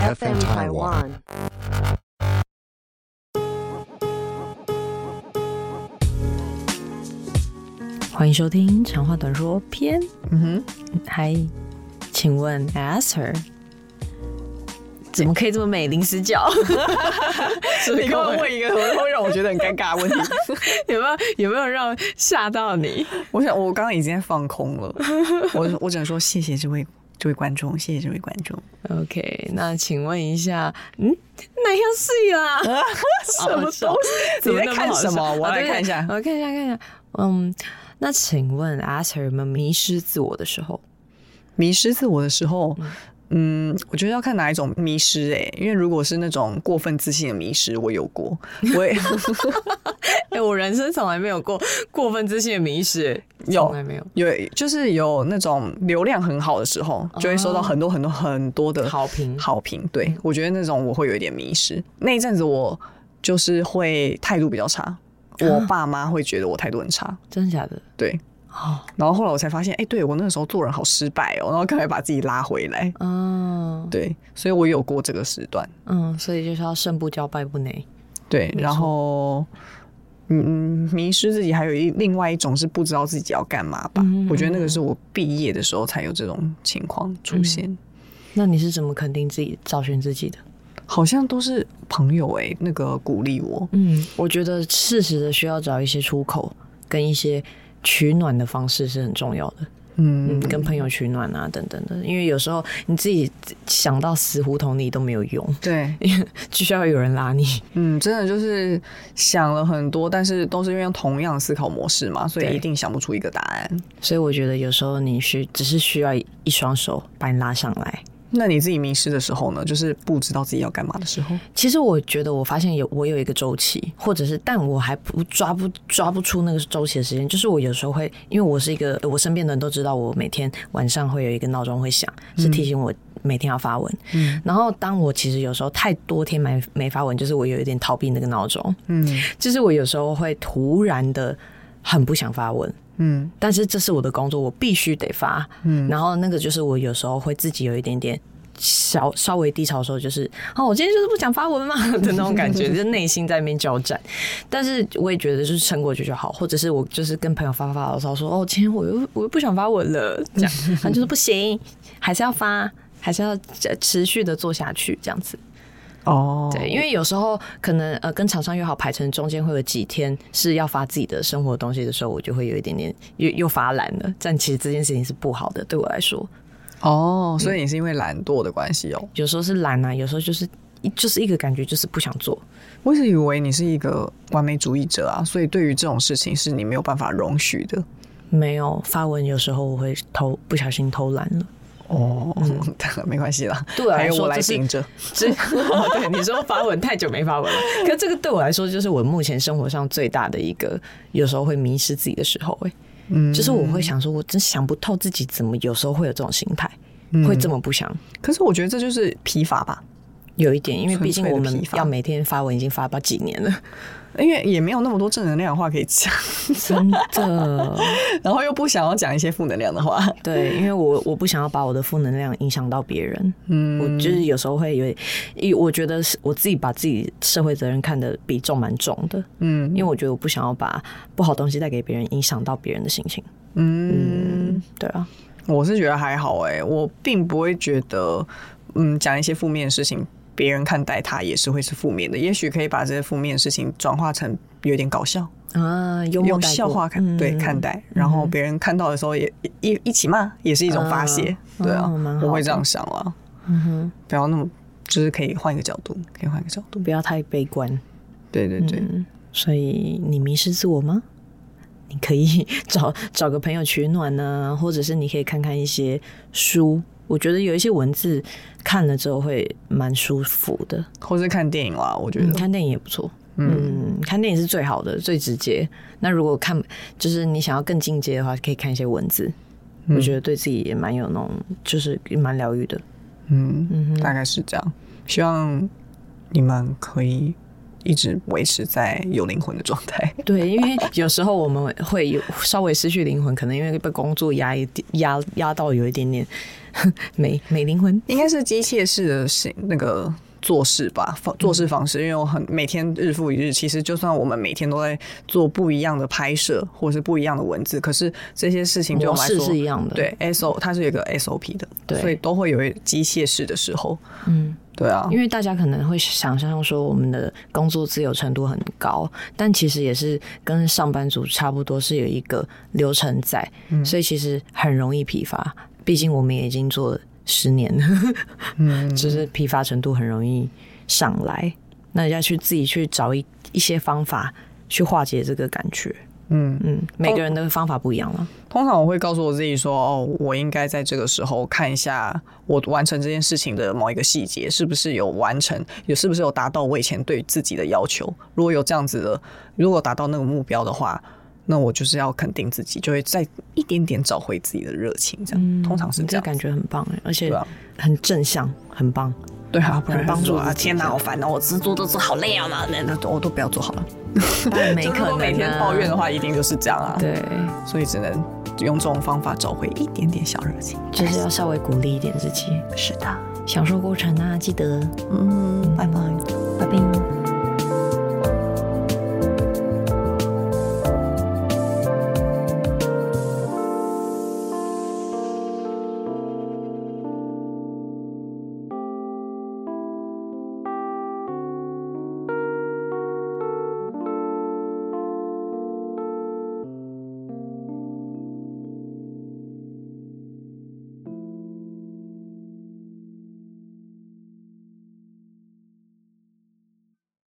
FM Taiwan。欢迎收听长话短说篇。嗯哼，嗨，请问 Aster 怎么可以这么美？临时叫，你刚刚问一个 会让我觉得很尴尬的问题，有没有有没有让吓到你？我想我刚刚已经在放空了，我我只能说谢谢这位这位观众，谢谢这位观众。OK，那请问一下，嗯，哪样睡啦？什么东西？你在看什么？我来看一下，我看一下，看一下。嗯，那请问阿 Sir 有没有迷失自我的时候？迷失自我的时候。嗯嗯，我觉得要看哪一种迷失哎、欸，因为如果是那种过分自信的迷失，我有过，我也，哎、欸，我人生从来没有过过分自信的迷失，从来没有，有，就是有那种流量很好的时候，就会收到很多很多很多的好评，好评。对，我觉得那种我会有一点迷失，那一阵子我就是会态度比较差，我爸妈会觉得我态度很差，真的假的？对。哦，然后后来我才发现，哎，对，我那个时候做人好失败哦，然后赶快把自己拉回来。嗯，对，所以我有过这个时段。嗯，所以就是要胜不骄，败不馁。对，然后，嗯，迷失自己，还有一另外一种是不知道自己要干嘛吧。嗯，我觉得那个是我毕业的时候才有这种情况出现。嗯，那你是怎么肯定自己、找寻自己的？好像都是朋友哎，那个鼓励我。嗯，我觉得适时的需要找一些出口，跟一些。取暖的方式是很重要的，嗯，嗯，跟朋友取暖啊，等等的，因为有时候你自己想到死胡同里都没有用，对，就 需要有人拉你。嗯，真的就是想了很多，但是都是因为用同样思考模式嘛，所以一定想不出一个答案。所以我觉得有时候你需只是需要一双手把你拉上来。那你自己迷失的时候呢？就是不知道自己要干嘛的时候。其实我觉得，我发现有我有一个周期，或者是，但我还不抓不抓不出那个周期的时间。就是我有时候会，因为我是一个，我身边的人都知道，我每天晚上会有一个闹钟会响，是提醒我每天要发文。嗯。然后，当我其实有时候太多天没没发文，就是我有一点逃避那个闹钟。嗯。就是我有时候会突然的很不想发文。嗯，但是这是我的工作，我必须得发。嗯，然后那个就是我有时候会自己有一点点小稍微低潮的时候，就是哦，我今天就是不想发文嘛 的那种感觉，就内心在那边交战。但是我也觉得就是撑过去就好，或者是我就是跟朋友发发牢骚说哦，今天我又我又不想发文了，这样他就是不行，还是要发，还是要持续的做下去，这样子。哦，oh. 对，因为有时候可能呃跟厂商约好排程，中间会有几天是要发自己的生活东西的时候，我就会有一点点又又发懒了。但其实这件事情是不好的，对我来说。哦，oh, 所以你是因为懒惰的关系哦？有时候是懒啊，有时候就是就是一个感觉，就是不想做。我一直以为你是一个完美主义者啊，所以对于这种事情是你没有办法容许的。没有发文，有时候我会偷不小心偷懒了。哦，嗯，没关系啦。对我来说，还有我来顶着。这 对你说发文太久没发文了，可这个对我来说就是我目前生活上最大的一个，有时候会迷失自己的时候。哎，嗯，就是我会想说，我真想不透自己怎么有时候会有这种心态，嗯，会这么不想。可是我觉得这就是疲乏吧，有一点，因为毕竟我们要每天发文已经发不几年了。因为也没有那么多正能量的话可以讲，真的，然后又不想要讲一些负能量的话，对，因为我我不想要把我的负能量影响到别人，嗯，我就是有时候会有，我觉得是我自己把自己社会责任看得比重蛮重的，嗯，因为我觉得我不想要把不好东西带给别人，影响到别人的心情，嗯，嗯，对啊，我是觉得还好哎，我并不会觉得，嗯，讲一些负面的事情。别人看待他也是会是负面的，也许可以把这些负面的事情转化成有点搞笑。啊，用笑话看、嗯、对看待，然后别人看到的时候也一一起骂，也是一种发泄，啊对啊，哦、我会这样想了，嗯哼，不要那么，就是可以换一个角度，可以换一个角度，不要太悲观，对对对、嗯，所以你迷失自我吗？你可以 找找个朋友取暖呢、啊，或者是你可以看看一些书。我觉得有一些文字看了之后会蛮舒服的，或是看电影啦，我觉得、嗯、看电影也不错。嗯，嗯，看电影是最好的，最直接。那如果看就是你想要更进阶的话，可以看一些文字。嗯、我觉得对自己也蛮有那种，就是蛮疗愈的。嗯嗯，大概是这样。希望你们可以一直维持在有灵魂的状态。对，因为有时候我们会有稍微失去灵魂，可能因为被工作压一点压压到有一点点 没没灵魂，应该是机械式的行那个。做事吧，方做事方式，因为我很每天日复一日，其实就算我们每天都在做不一样的拍摄，或者是不一样的文字，可是这些事情对我来说是一样的。对，S O 它是有一个 S O P 的，对，所以都会有机械式的时候。嗯，对啊，因为大家可能会想象说我们的工作自由程度很高，但其实也是跟上班族差不多，是有一个流程在，嗯，所以其实很容易疲乏。毕竟我们也已经做了。十年，嗯，就是疲乏程度很容易上来，那要去自己去找一一些方法去化解这个感觉，嗯嗯，每个人的方法不一样了。通常我会告诉我自己说，哦，我应该在这个时候看一下我完成这件事情的某一个细节是不是有完成，有是不是有达到我以前对自己的要求。如果有这样子的，如果达到那个目标的话。那我就是要肯定自己，就会再一点点找回自己的热情，这样、嗯、通常是这样，这感觉很棒哎，而且很正向，很棒，对啊，不然帮助啊！天哪，好烦哦，我只做都做好累啊，那那我都不要做好了，没可能、啊、每天抱怨的话，一定就是这样啊，对，所以只能用这种方法找回一点点小热情，就是要稍微鼓励一点自己，是的，享受过程啊，记得，嗯，拜拜，拜拜。